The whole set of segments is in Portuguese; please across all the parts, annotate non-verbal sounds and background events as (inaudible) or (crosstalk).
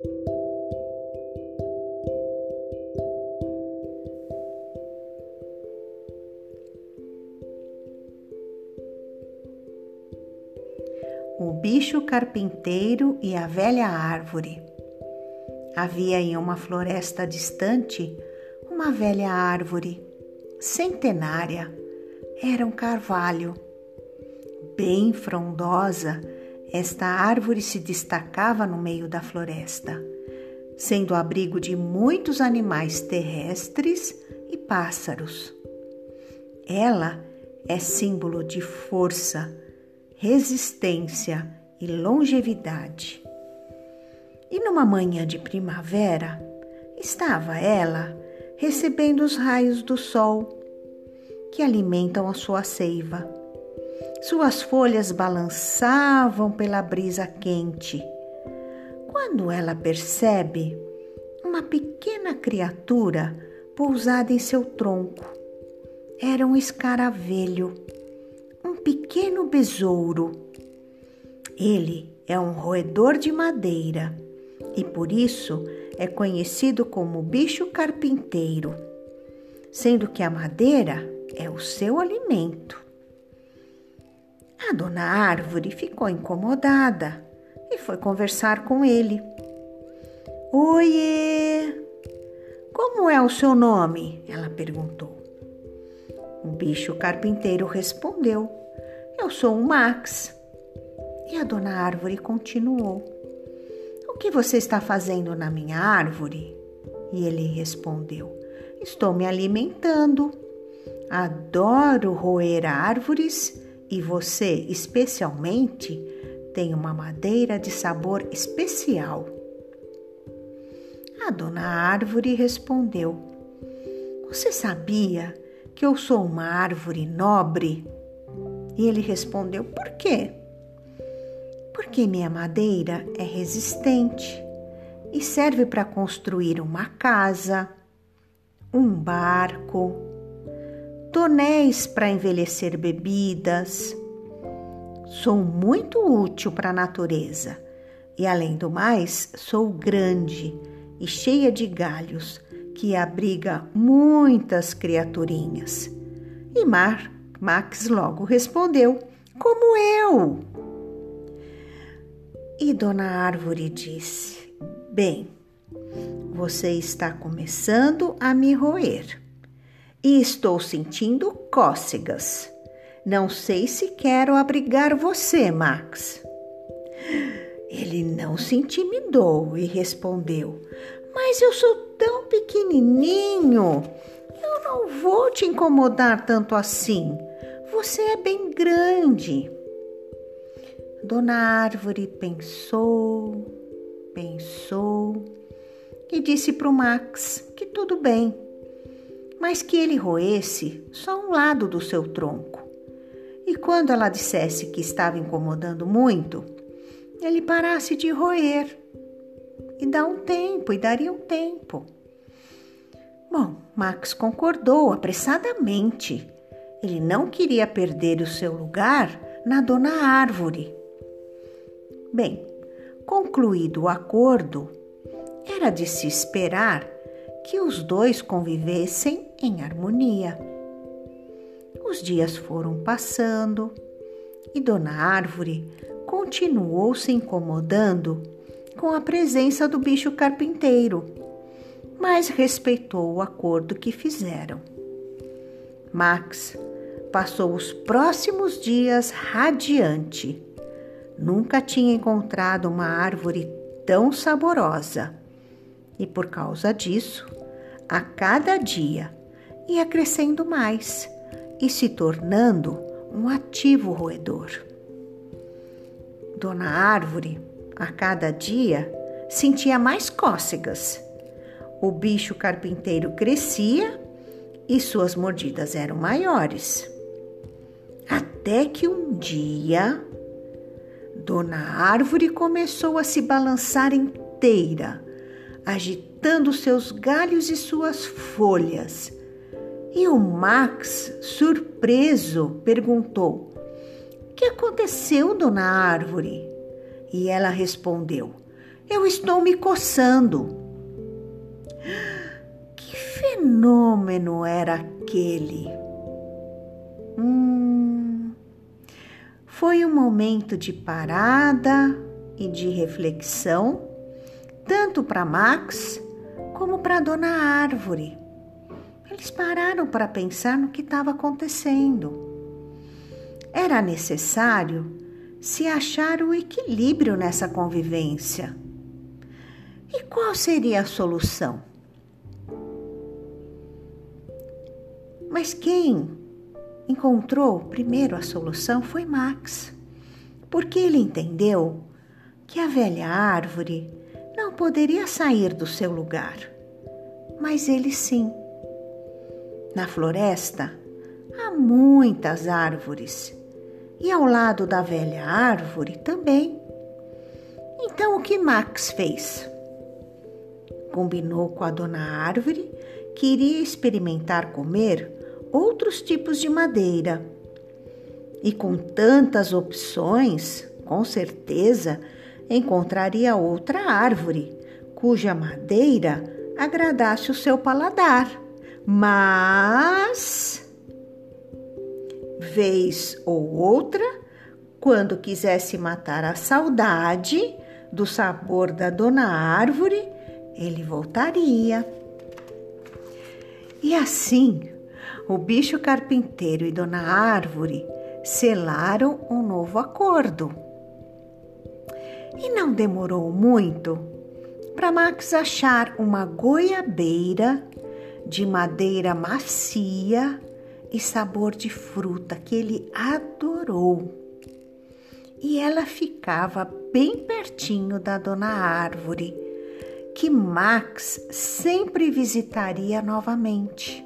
O bicho carpinteiro e a velha árvore. Havia em uma floresta distante uma velha árvore, centenária, era um carvalho. Bem frondosa, esta árvore se destacava no meio da floresta, sendo abrigo de muitos animais terrestres e pássaros. Ela é símbolo de força, resistência e longevidade. E numa manhã de primavera, estava ela recebendo os raios do sol que alimentam a sua seiva. Suas folhas balançavam pela brisa quente. Quando ela percebe uma pequena criatura pousada em seu tronco, era um escaravelho um pequeno besouro. Ele é um roedor de madeira e por isso é conhecido como bicho carpinteiro, sendo que a madeira é o seu alimento. A dona Árvore ficou incomodada e foi conversar com ele. Oiê! Como é o seu nome? Ela perguntou. O bicho carpinteiro respondeu: Eu sou o Max. E a dona árvore continuou: O que você está fazendo na minha árvore? E ele respondeu: Estou me alimentando. Adoro roer árvores e você, especialmente, tem uma madeira de sabor especial. A dona árvore respondeu: Você sabia que eu sou uma árvore nobre? E ele respondeu: Por quê? Porque minha madeira é resistente e serve para construir uma casa, um barco, tonéis para envelhecer bebidas. Sou muito útil para a natureza e, além do mais, sou grande e cheia de galhos que abriga muitas criaturinhas. E Mar, Max logo respondeu: Como eu? E Dona Árvore disse: Bem, você está começando a me roer e estou sentindo cócegas. Não sei se quero abrigar você, Max. Ele não se intimidou e respondeu: Mas eu sou tão pequenininho. Eu não vou te incomodar tanto assim. Você é bem grande. Dona Árvore pensou, pensou e disse para o Max que tudo bem, mas que ele roesse só um lado do seu tronco. E quando ela dissesse que estava incomodando muito, ele parasse de roer e dá um tempo, e daria um tempo. Bom, Max concordou apressadamente. Ele não queria perder o seu lugar na dona árvore. Bem, concluído o acordo, era de se esperar que os dois convivessem em harmonia. Os dias foram passando e Dona Árvore continuou se incomodando com a presença do bicho carpinteiro, mas respeitou o acordo que fizeram. Max passou os próximos dias radiante. Nunca tinha encontrado uma árvore tão saborosa e, por causa disso, a cada dia ia crescendo mais e se tornando um ativo roedor. Dona Árvore a cada dia, sentia mais cócegas. O bicho carpinteiro crescia e suas mordidas eram maiores. Até que um dia, Dona Árvore começou a se balançar inteira, agitando seus galhos e suas folhas. E o Max, surpreso, perguntou: O que aconteceu, Dona Árvore? E ela respondeu: Eu estou me coçando. Que fenômeno era aquele? Hum, foi um momento de parada e de reflexão, tanto para Max como para Dona Árvore. Eles pararam para pensar no que estava acontecendo. Era necessário se achar o equilíbrio nessa convivência. E qual seria a solução? Mas quem encontrou primeiro a solução foi Max, porque ele entendeu que a velha árvore não poderia sair do seu lugar, mas ele sim. Na floresta há muitas árvores e ao lado da velha árvore também. Então o que Max fez? Combinou com a dona árvore que iria experimentar comer outros tipos de madeira. E com tantas opções, com certeza encontraria outra árvore cuja madeira agradasse o seu paladar. Mas vez ou outra, quando quisesse matar a saudade do sabor da dona árvore, ele voltaria. E assim, o bicho carpinteiro e dona árvore selaram um novo acordo. E não demorou muito para Max achar uma goiabeira de madeira macia e sabor de fruta que ele adorou. E ela ficava bem pertinho da dona árvore, que Max sempre visitaria novamente,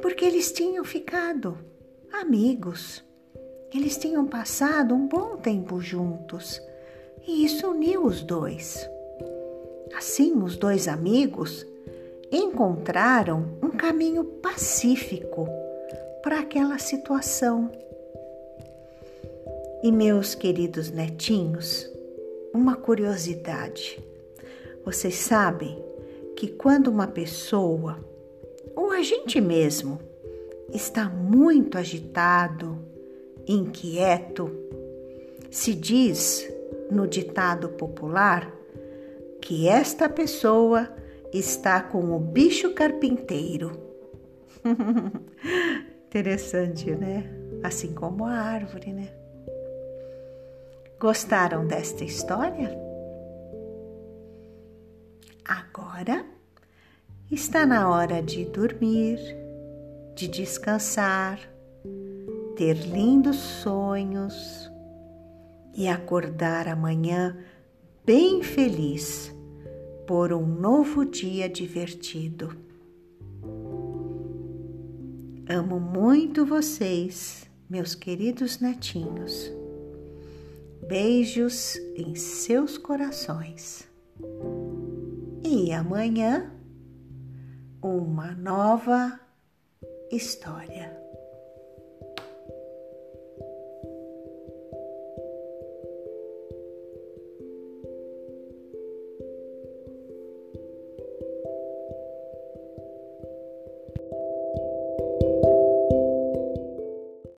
porque eles tinham ficado amigos. Eles tinham passado um bom tempo juntos e isso uniu os dois. Assim, os dois amigos encontraram um caminho pacífico para aquela situação. E meus queridos netinhos, uma curiosidade. Vocês sabem que quando uma pessoa, ou a gente mesmo, está muito agitado, inquieto, se diz no ditado popular que esta pessoa está com o bicho carpinteiro. (laughs) Interessante, né? Assim como a árvore, né? Gostaram desta história? Agora está na hora de dormir, de descansar, ter lindos sonhos e acordar amanhã bem feliz por um novo dia divertido. Amo muito vocês, meus queridos netinhos. Beijos em seus corações. E amanhã, uma nova história.